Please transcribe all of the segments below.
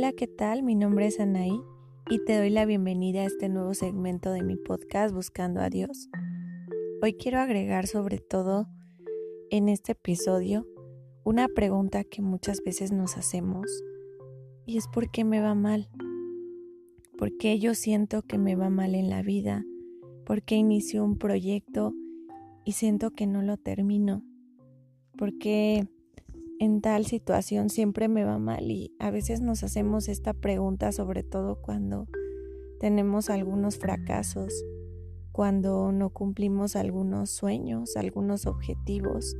Hola, ¿qué tal? Mi nombre es Anaí y te doy la bienvenida a este nuevo segmento de mi podcast Buscando a Dios. Hoy quiero agregar sobre todo en este episodio una pregunta que muchas veces nos hacemos y es ¿por qué me va mal? ¿Por qué yo siento que me va mal en la vida? ¿Por qué inicio un proyecto y siento que no lo termino? ¿Por qué en tal situación siempre me va mal y a veces nos hacemos esta pregunta sobre todo cuando tenemos algunos fracasos, cuando no cumplimos algunos sueños, algunos objetivos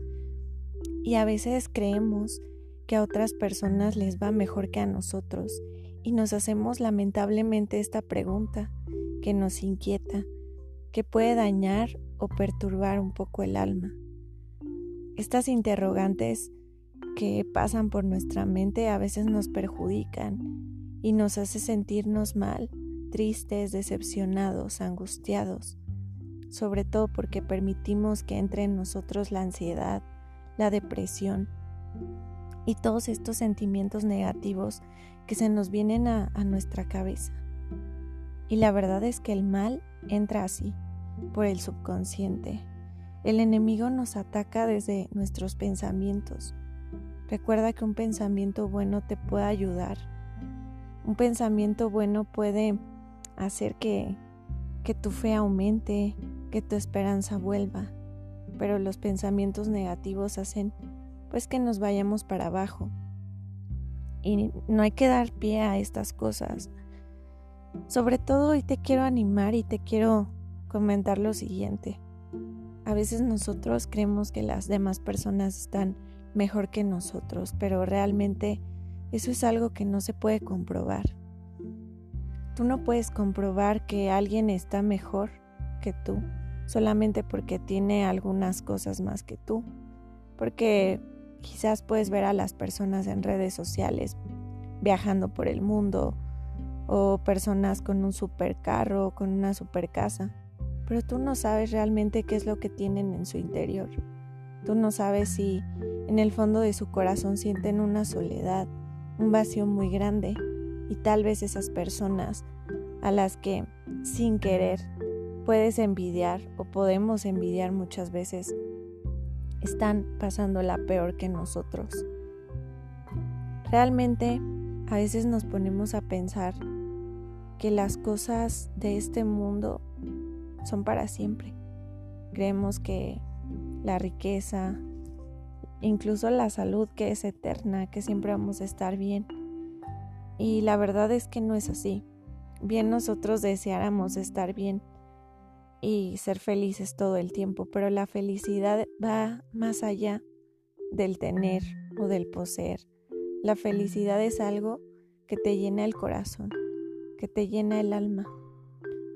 y a veces creemos que a otras personas les va mejor que a nosotros y nos hacemos lamentablemente esta pregunta que nos inquieta, que puede dañar o perturbar un poco el alma. Estas interrogantes que pasan por nuestra mente a veces nos perjudican y nos hace sentirnos mal, tristes, decepcionados, angustiados, sobre todo porque permitimos que entre en nosotros la ansiedad, la depresión y todos estos sentimientos negativos que se nos vienen a, a nuestra cabeza. Y la verdad es que el mal entra así, por el subconsciente. El enemigo nos ataca desde nuestros pensamientos, Recuerda que un pensamiento bueno te puede ayudar. Un pensamiento bueno puede hacer que, que tu fe aumente, que tu esperanza vuelva. Pero los pensamientos negativos hacen pues que nos vayamos para abajo. Y no hay que dar pie a estas cosas. Sobre todo hoy te quiero animar y te quiero comentar lo siguiente. A veces nosotros creemos que las demás personas están mejor que nosotros, pero realmente eso es algo que no se puede comprobar. Tú no puedes comprobar que alguien está mejor que tú solamente porque tiene algunas cosas más que tú, porque quizás puedes ver a las personas en redes sociales viajando por el mundo o personas con un supercarro o con una super casa, pero tú no sabes realmente qué es lo que tienen en su interior. Tú no sabes si en el fondo de su corazón sienten una soledad, un vacío muy grande y tal vez esas personas a las que sin querer puedes envidiar o podemos envidiar muchas veces están pasando la peor que nosotros. Realmente a veces nos ponemos a pensar que las cosas de este mundo son para siempre. Creemos que la riqueza, incluso la salud que es eterna, que siempre vamos a estar bien. Y la verdad es que no es así. Bien nosotros deseáramos estar bien y ser felices todo el tiempo, pero la felicidad va más allá del tener o del poseer. La felicidad es algo que te llena el corazón, que te llena el alma.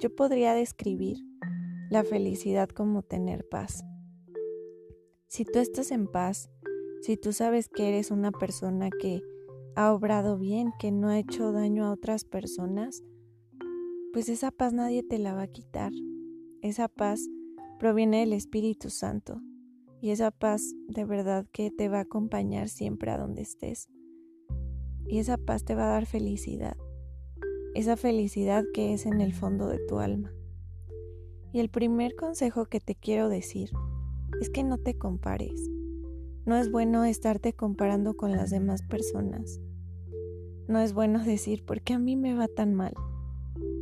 Yo podría describir la felicidad como tener paz. Si tú estás en paz, si tú sabes que eres una persona que ha obrado bien, que no ha hecho daño a otras personas, pues esa paz nadie te la va a quitar. Esa paz proviene del Espíritu Santo y esa paz de verdad que te va a acompañar siempre a donde estés. Y esa paz te va a dar felicidad, esa felicidad que es en el fondo de tu alma. Y el primer consejo que te quiero decir es que no te compares. No es bueno estarte comparando con las demás personas. No es bueno decir, ¿por qué a mí me va tan mal?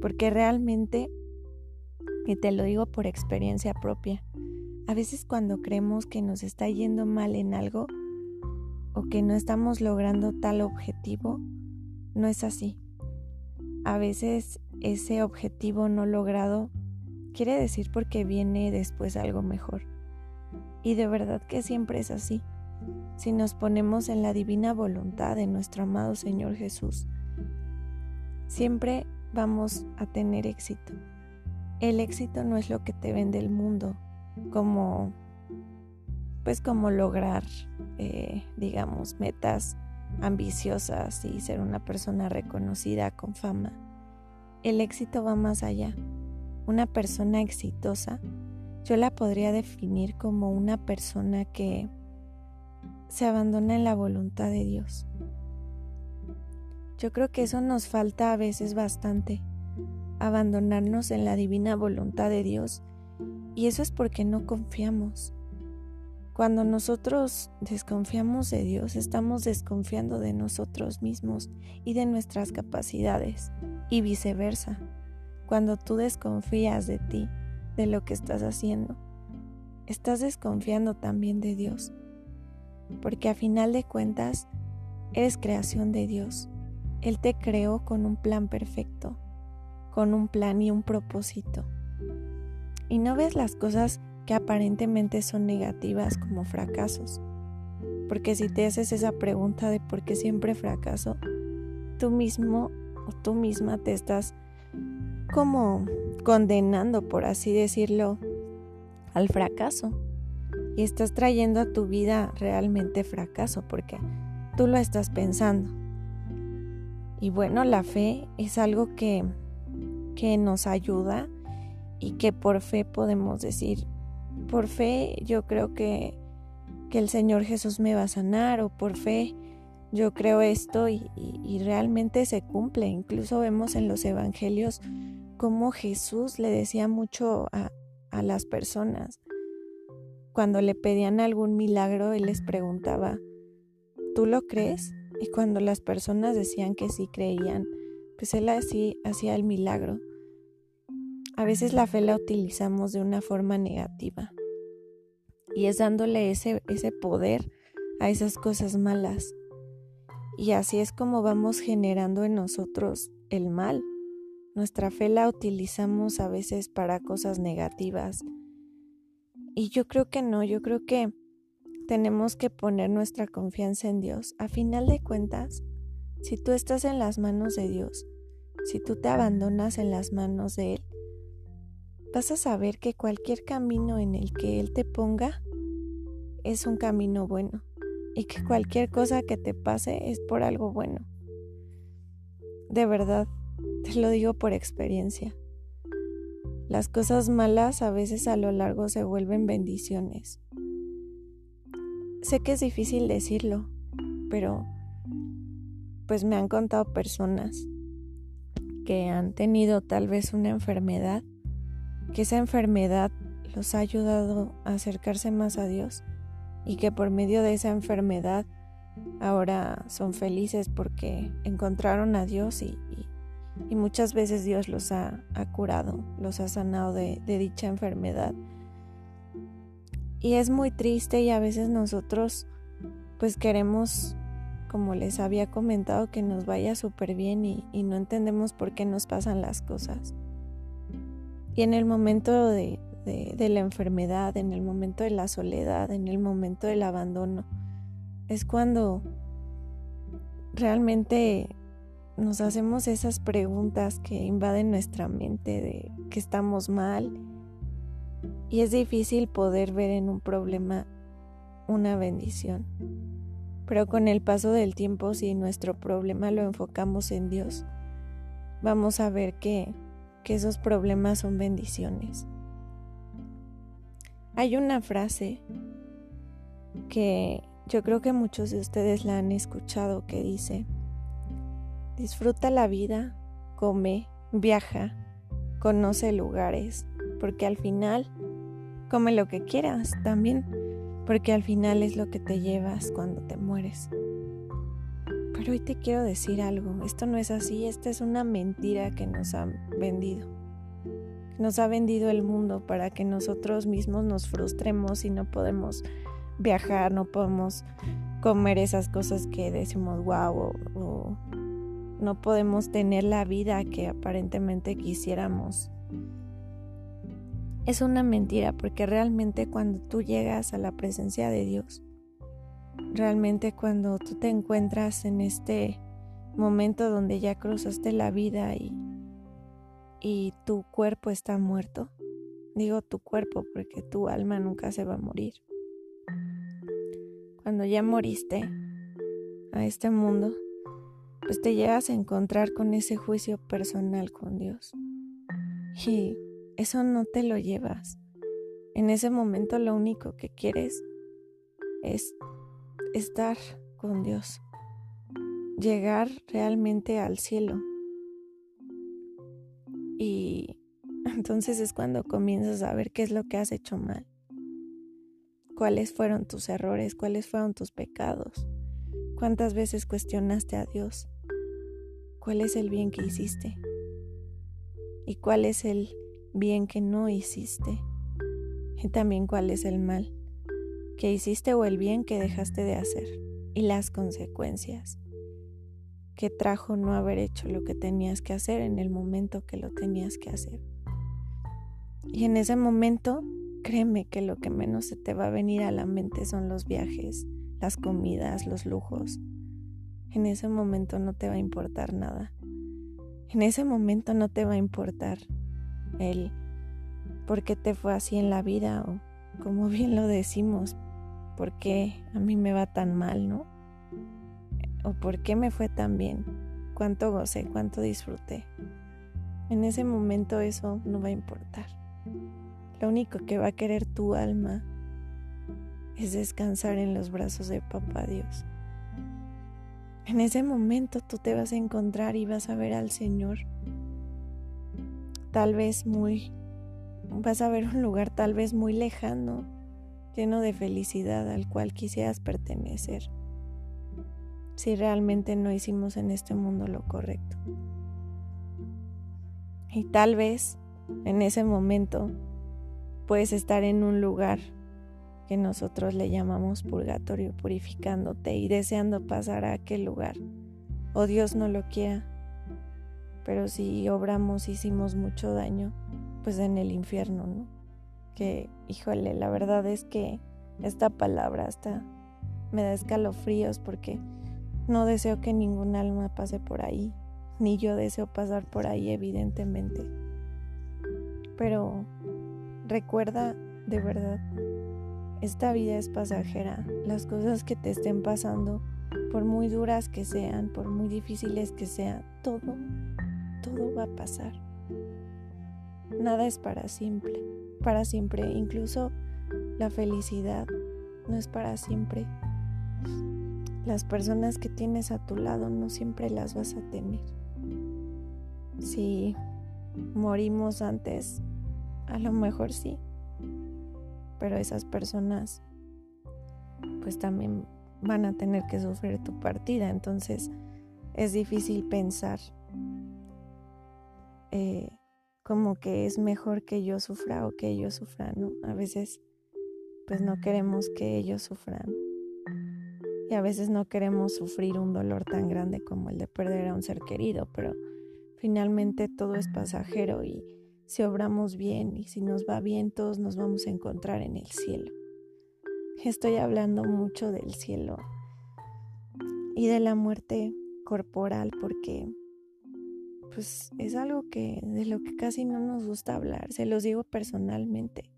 Porque realmente, y te lo digo por experiencia propia, a veces cuando creemos que nos está yendo mal en algo o que no estamos logrando tal objetivo, no es así. A veces ese objetivo no logrado quiere decir porque viene después algo mejor. Y de verdad que siempre es así. Si nos ponemos en la divina voluntad de nuestro amado Señor Jesús, siempre vamos a tener éxito. El éxito no es lo que te vende el mundo, como pues como lograr, eh, digamos, metas ambiciosas y ser una persona reconocida con fama. El éxito va más allá. Una persona exitosa yo la podría definir como una persona que se abandona en la voluntad de Dios. Yo creo que eso nos falta a veces bastante, abandonarnos en la divina voluntad de Dios. Y eso es porque no confiamos. Cuando nosotros desconfiamos de Dios, estamos desconfiando de nosotros mismos y de nuestras capacidades, y viceversa. Cuando tú desconfías de ti, de lo que estás haciendo, estás desconfiando también de Dios, porque a final de cuentas, eres creación de Dios. Él te creó con un plan perfecto, con un plan y un propósito. Y no ves las cosas que aparentemente son negativas como fracasos. Porque si te haces esa pregunta de por qué siempre fracaso, tú mismo o tú misma te estás como condenando, por así decirlo, al fracaso. Y estás trayendo a tu vida realmente fracaso porque tú lo estás pensando. Y bueno, la fe es algo que, que nos ayuda y que por fe podemos decir, por fe yo creo que, que el Señor Jesús me va a sanar o por fe yo creo esto y, realmente se cumple. Incluso vemos en los evangelios cómo Jesús le decía mucho a, a las personas. Cuando le pedían algún milagro, Él les preguntaba, ¿tú lo crees? Y cuando las personas decían que sí creían, pues Él así hacía el milagro. A veces la fe la utilizamos de una forma negativa y es dándole ese, ese poder a esas cosas malas. Y así es como vamos generando en nosotros el mal. Nuestra fe la utilizamos a veces para cosas negativas. Y yo creo que no, yo creo que tenemos que poner nuestra confianza en Dios. A final de cuentas, si tú estás en las manos de Dios, si tú te abandonas en las manos de Él, vas a saber que cualquier camino en el que Él te ponga es un camino bueno y que cualquier cosa que te pase es por algo bueno. De verdad, te lo digo por experiencia. Las cosas malas a veces a lo largo se vuelven bendiciones. Sé que es difícil decirlo, pero pues me han contado personas que han tenido tal vez una enfermedad que esa enfermedad los ha ayudado a acercarse más a Dios y que por medio de esa enfermedad ahora son felices porque encontraron a Dios y, muchas veces Dios los ha, curado, los ha sanado de, de dicha enfermedad. Y es muy triste y a veces nosotros pues queremos, como les había comentado, que nos vaya súper bien y no entendemos por qué nos pasan las cosas. Y en el momento de, la enfermedad, en el momento de la soledad, en el momento del abandono, es cuando realmente nos hacemos esas preguntas que invaden nuestra mente de que estamos mal y es difícil poder ver en un problema una bendición. Pero con el paso del tiempo, si nuestro problema lo enfocamos en Dios, vamos a ver que que esos problemas son bendiciones. Hay una frase que yo creo que muchos de ustedes la han escuchado que dice, disfruta la vida, come, viaja, conoce lugares, porque al final come lo que quieras también, porque al final es lo que te llevas cuando te mueres. Pero hoy te quiero decir algo, esto no es así, esta es una mentira que nos han vendido. Nos ha vendido el mundo para que nosotros mismos nos frustremos y no podemos viajar, no podemos comer esas cosas que decimos wow o, o no podemos tener la vida que aparentemente quisiéramos. Es una mentira porque realmente cuando tú llegas a la presencia de Dios, Realmente cuando tú te encuentras en este momento donde ya cruzaste la vida y, y tu cuerpo está muerto, digo tu cuerpo porque tu alma nunca se va a morir. Cuando ya moriste a este mundo, pues te llegas a encontrar con ese juicio personal con Dios. Y eso no te lo llevas. En ese momento lo único que quieres es estar con Dios. llegar realmente al cielo. Y entonces es cuando comienzas a ver qué es lo que has hecho mal, cuáles fueron tus errores, cuáles fueron tus pecados, cuántas veces cuestionaste a Dios, cuál es el bien que hiciste y cuál es el bien que no hiciste y también cuál es el mal que hiciste o el bien que dejaste de hacer y las consecuencias que trajo no haber hecho lo que tenías que hacer en el momento que lo tenías que hacer. Y en ese momento, créeme que lo que menos se te va a venir a la mente son los viajes, las comidas, los lujos. En ese momento no te va a importar nada. En ese momento no te va a importar el por qué te fue así en la vida o como bien lo decimos, por qué a mí me va tan mal, ¿no? O por qué me fue tan bien, cuánto gocé, cuánto disfruté. En ese momento eso no va a importar. Lo único que va a querer tu alma es descansar en los brazos de Papá Dios. En ese momento tú te vas a encontrar y vas a ver al Señor. Tal vez muy, vas a ver un lugar tal vez muy lejano, lleno de felicidad al cual quisieras pertenecer, si realmente no hicimos en este mundo lo correcto. Y tal vez en ese momento puedes estar en un lugar que nosotros le llamamos purgatorio, purificándote y deseando pasar a aquel lugar. O Dios no lo quiera. Pero si obramos, hicimos mucho daño, pues en el infierno, ¿no? Que, híjole, la verdad es que esta palabra hasta me da escalofríos porque no deseo que ningún alma pase por ahí, ni yo deseo pasar por ahí, evidentemente. Pero recuerda de verdad esta vida es pasajera. Las cosas que te estén pasando, por muy duras que sean, por muy difíciles que sean, todo, todo va a pasar. Nada es para siempre, para siempre. Incluso la felicidad no es para siempre. Las personas que tienes a tu lado no siempre las vas a tener. Si morimos antes, a lo mejor sí, pero esas personas pues también van a tener que sufrir tu partida, entonces es difícil pensar eh, como que es mejor que yo sufra o que ellos sufran, ¿no? A veces pues no queremos que ellos sufran. Y a veces no queremos sufrir un dolor tan grande como el de perder a un ser querido, pero finalmente todo es pasajero y si obramos bien y si nos va bien, todos nos vamos a encontrar en el cielo. Estoy hablando mucho del cielo y de la muerte corporal porque pues es algo que de lo que casi no nos gusta hablar, se los digo personalmente.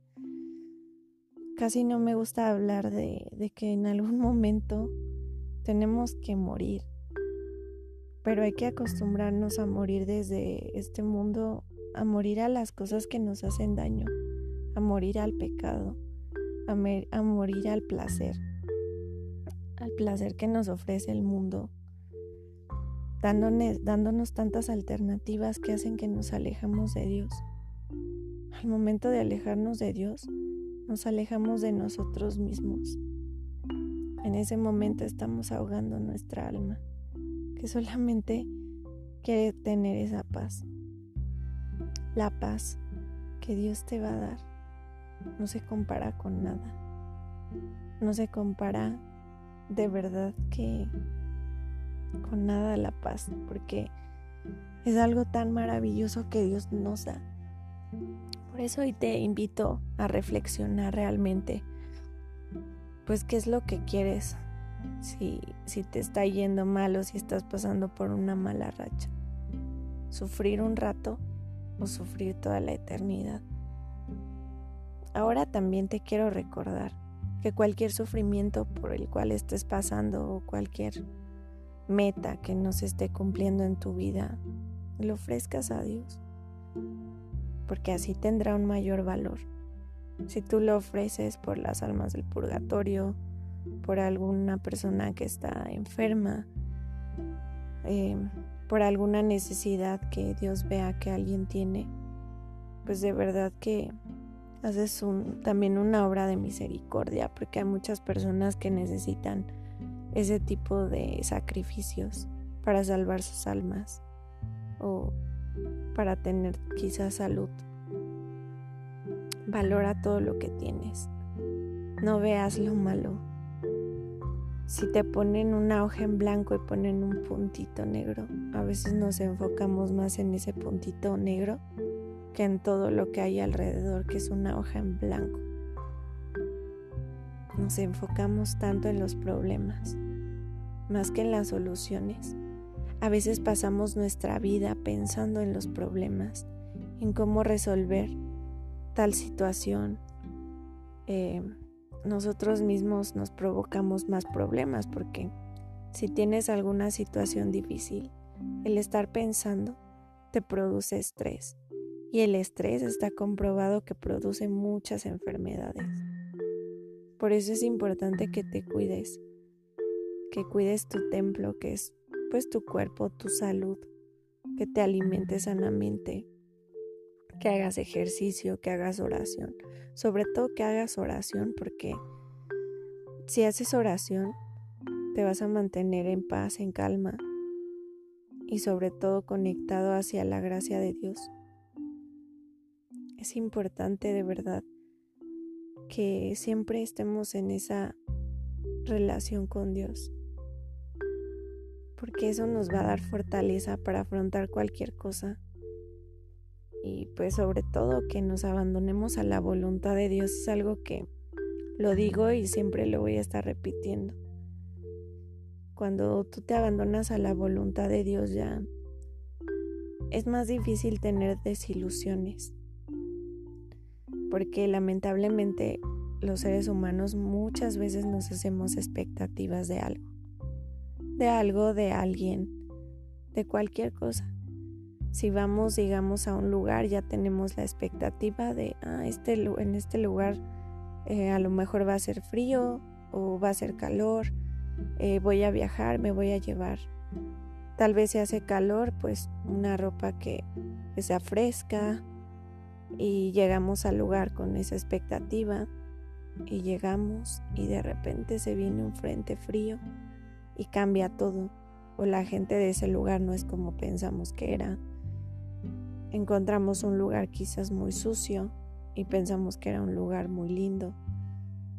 Casi no me gusta hablar de, de que en algún momento tenemos que morir, pero hay que acostumbrarnos a morir desde este mundo a morir a las cosas que nos hacen daño, a morir al pecado, a, morir al placer, al placer que nos ofrece el mundo, dándonos, tantas alternativas que hacen que nos alejamos de Dios. Al momento de alejarnos de Dios, nos alejamos de nosotros mismos. En ese momento estamos ahogando nuestra alma, que solamente quiere tener esa paz. La paz que Dios te va a dar no se compara con nada. No se compara de verdad que con nada la paz, porque es algo tan maravilloso que Dios nos da. Por eso hoy te invito a reflexionar realmente, pues qué es lo que quieres si, si te está yendo mal o si estás pasando por una mala racha. Sufrir un rato o sufrir toda la eternidad. Ahora también te quiero recordar que cualquier sufrimiento por el cual estés pasando o cualquier meta que no se esté cumpliendo en tu vida, lo ofrezcas a Dios, porque así tendrá un mayor valor. Si tú lo ofreces por las almas del purgatorio, por alguna persona que está enferma, eh, por alguna necesidad que Dios vea que alguien tiene, pues de verdad que haces un, también una obra de misericordia, porque hay muchas personas que necesitan ese tipo de sacrificios para salvar sus almas o para tener quizás salud. Valora todo lo que tienes. No veas lo malo. Si te ponen una hoja en blanco y ponen un puntito negro, a veces nos enfocamos más en ese puntito negro que en todo lo que hay alrededor, que es una hoja en blanco. Nos enfocamos tanto en los problemas, más que en las soluciones. A veces pasamos nuestra vida pensando en los problemas, en cómo resolver tal situación. Eh, nosotros mismos nos provocamos más problemas porque si tienes alguna situación difícil, el estar pensando te produce estrés y el estrés está comprobado que produce muchas enfermedades. Por eso es importante que te cuides, que cuides tu templo, que es pues tu cuerpo, tu salud, que te alimentes sanamente, que hagas ejercicio, que hagas oración. Sobre todo que hagas oración porque si haces oración te vas a mantener en paz, en calma y sobre todo conectado hacia la gracia de Dios. Es importante de verdad que siempre estemos en esa relación con Dios, porque eso nos va a dar fortaleza para afrontar cualquier cosa y pues sobre todo que nos abandonemos a la voluntad de Dios es algo que lo digo y siempre lo voy a estar repitiendo. Cuando tú te abandonas a la voluntad de Dios ya es más difícil tener desilusiones. Porque lamentablemente los seres humanos muchas veces nos hacemos expectativas de algo. De algo, de alguien, de cualquier cosa si vamos, digamos, a un lugar, ya tenemos la expectativa de, ah, este, en este lugar eh, a lo mejor va a ser frío o va a ser calor, eh, voy a viajar, me voy a llevar. Tal vez si hace calor, pues una ropa que, que sea fresca y llegamos al lugar con esa expectativa y llegamos y de repente se viene un frente frío y cambia todo o la gente de ese lugar no es como pensamos que era encontramos un lugar quizás muy sucio y pensamos que era un lugar muy lindo,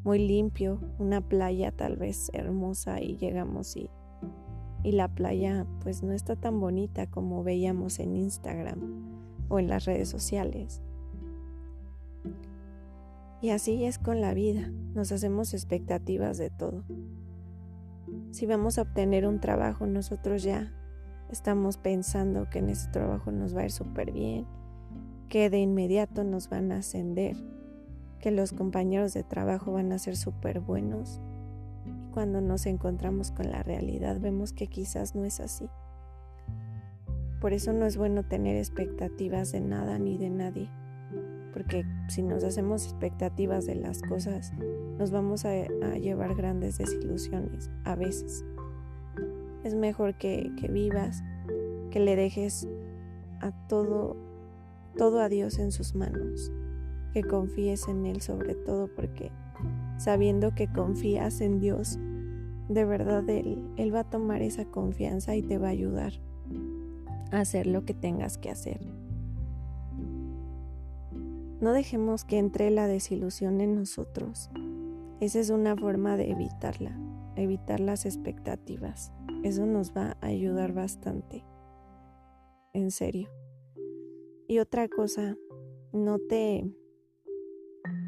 muy limpio, una playa tal vez hermosa y llegamos y, y la playa pues no está tan bonita como veíamos en Instagram o en las redes sociales. Y así es con la vida, nos hacemos expectativas de todo. Si vamos a obtener un trabajo, nosotros ya estamos pensando que en ese trabajo nos va a ir súper bien, que de inmediato nos van a ascender, que los compañeros de trabajo van a ser súper buenos. Y cuando nos encontramos con la realidad vemos que quizás no es así. Por eso no es bueno tener expectativas de nada ni de nadie, porque si nos hacemos expectativas de las cosas, nos vamos a, a llevar grandes desilusiones a veces. Es mejor que, vivas, que le dejes a todo, todo a Dios en sus manos, que confíes en Él sobre todo porque sabiendo que confías en Dios, de verdad Él, Él va a tomar esa confianza y te va a ayudar a hacer lo que tengas que hacer. No dejemos que entre la desilusión en nosotros. Esa es una forma de evitarla, evitar las expectativas. Eso nos va a ayudar bastante. En serio. Y otra cosa, no te,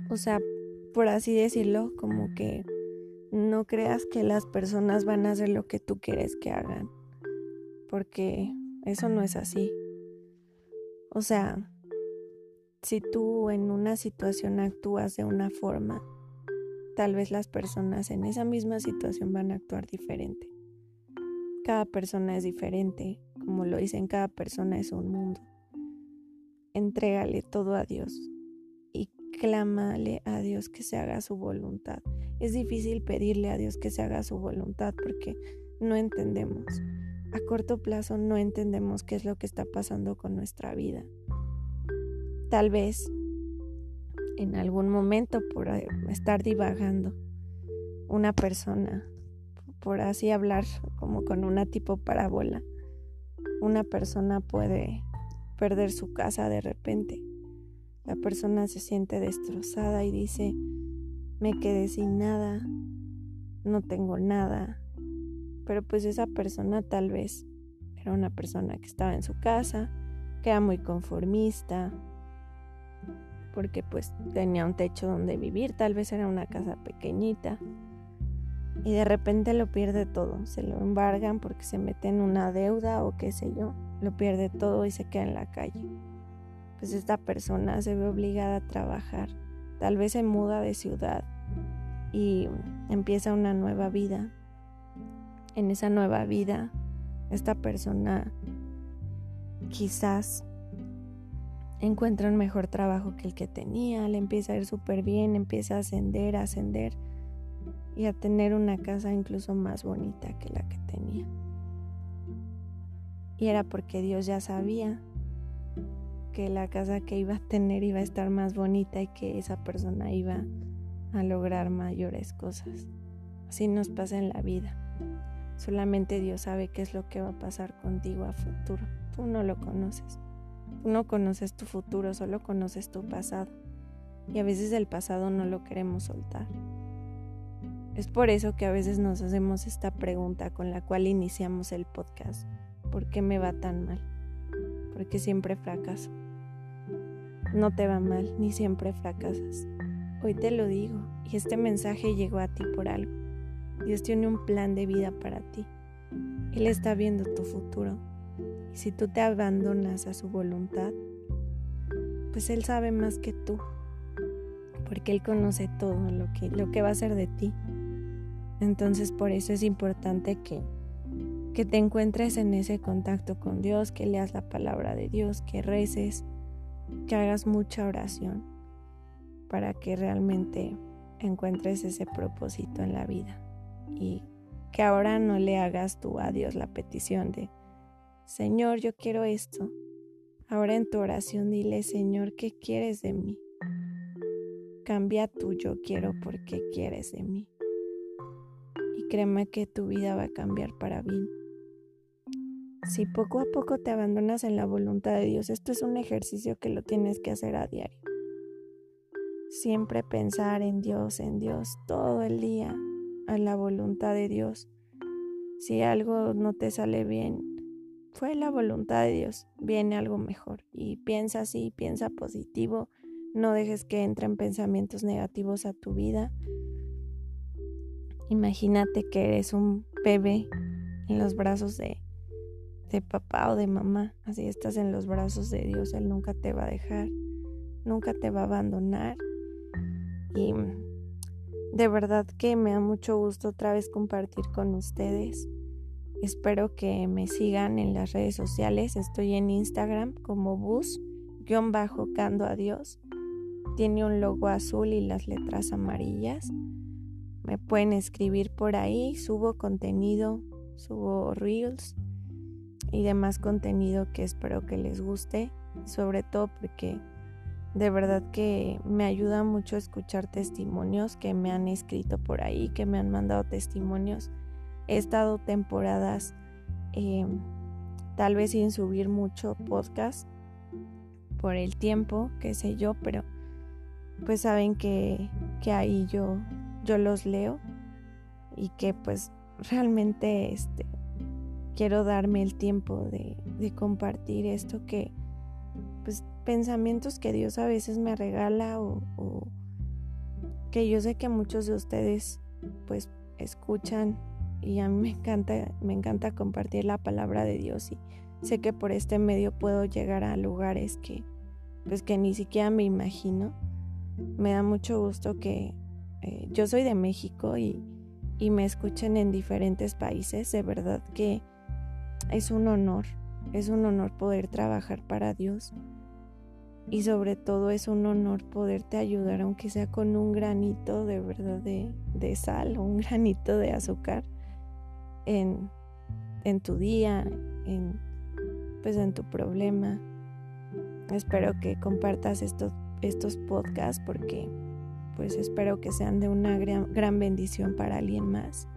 o sea, por así decirlo, como que no creas que las personas van a hacer lo que tú quieres que hagan, porque eso no es así. O sea, si tú en una situación actúas de una forma, tal vez las personas en esa misma situación van a actuar diferente. Cada persona es diferente, como lo dicen, cada persona es un mundo. Entrégale todo a Dios y clámale a Dios que se haga su voluntad. Es difícil pedirle a Dios que se haga su voluntad porque no entendemos. a corto plazo no entendemos qué es lo que está pasando con nuestra vida. Tal vez en algún momento por eh, estar divagando una persona, por así hablar como con una tipo parábola, una persona puede perder su casa de repente. La persona se siente destrozada y dice, me quedé sin nada, no tengo nada. Pero pues esa persona tal vez era una persona que estaba en su casa, que era muy conformista, porque pues tenía un techo donde vivir, tal vez era una casa pequeñita. Y de repente lo pierde todo, se lo embargan porque se mete en una deuda o qué sé yo, lo pierde todo y se queda en la calle. Pues esta persona se ve obligada a trabajar, tal vez se muda de ciudad y empieza una nueva vida. En esa nueva vida, esta persona quizás encuentra un mejor trabajo que el que tenía, le empieza a ir súper bien, empieza a ascender, a ascender y a tener una casa incluso más bonita que la que tenía. Y era porque Dios ya sabía que la casa que iba a tener iba a estar más bonita y que esa persona iba a lograr mayores cosas. Así nos pasa en la vida. Solamente Dios sabe qué es lo que va a pasar contigo a futuro. Tú no lo conoces. Tú no conoces tu futuro, solo conoces tu pasado. Y a veces el pasado no lo queremos soltar. Es por eso que a veces nos hacemos esta pregunta con la cual iniciamos el podcast. ¿Por qué me va tan mal? Porque siempre fracaso. No te va mal, ni siempre fracasas. Hoy te lo digo, y este mensaje llegó a ti por algo. Dios tiene un plan de vida para ti. Él está viendo tu futuro si tú te abandonas a su voluntad, pues Él sabe más que tú, porque Él conoce todo lo que, lo que va a hacer de ti. Entonces por eso es importante que, que te encuentres en ese contacto con Dios, que leas la palabra de Dios, que reces, que hagas mucha oración para que realmente encuentres ese propósito en la vida y que ahora no le hagas tú a Dios la petición de Señor, yo quiero esto. Ahora en tu oración dile, Señor, ¿qué quieres de mí? Cambia tu yo quiero porque quieres de mí. Créeme que tu vida va a cambiar para bien. Si poco a poco te abandonas en la voluntad de Dios, esto es un ejercicio que lo tienes que hacer a diario. Siempre pensar en Dios, en Dios, todo el día, a la voluntad de Dios. Si algo no te sale bien, fue la voluntad de Dios, viene algo mejor. Y piensa así, piensa positivo, no dejes que entren pensamientos negativos a tu vida. Imagínate que eres un bebé en los brazos de, de papá o de mamá, así estás en los brazos de Dios, Él nunca te va a dejar, nunca te va a abandonar. Y de verdad que me da mucho gusto otra vez compartir con ustedes. Espero que me sigan en las redes sociales. Estoy en Instagram como bus-cando a Dios. Tiene un logo azul y las letras amarillas. Me pueden escribir por ahí. Subo contenido, subo reels y demás contenido que espero que les guste. Sobre todo porque de verdad que me ayuda mucho escuchar testimonios que me han escrito por ahí, que me han mandado testimonios He estado temporadas eh, tal vez sin subir mucho podcast por el tiempo, qué sé yo, pero pues saben que, que ahí yo, yo los leo y que pues realmente este, quiero darme el tiempo de, compartir esto que pues pensamientos que Dios a veces me regala o, o que yo sé que muchos de ustedes pues escuchan y a mí me encanta, me encanta compartir la palabra de Dios y sé que por este medio puedo llegar a lugares que pues que ni siquiera me imagino. Me da mucho gusto que eh, yo soy de México y, y me escuchen en diferentes países. De verdad que es un honor, es un honor poder trabajar para Dios y sobre todo es un honor poderte ayudar aunque sea con un granito de verdad de, de sal o un granito de azúcar en, en tu día, en, pues en tu problema. Espero que compartas estos, estos podcasts porque pues espero que sean de una gran, gran bendición para alguien más.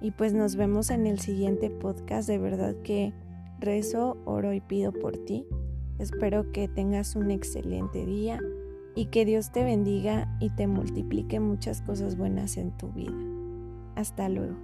Y pues nos vemos en el siguiente podcast. De verdad que rezo, oro y pido por ti. Espero que tengas un excelente día y que Dios te bendiga y te multiplique muchas cosas buenas en tu vida. Hasta luego.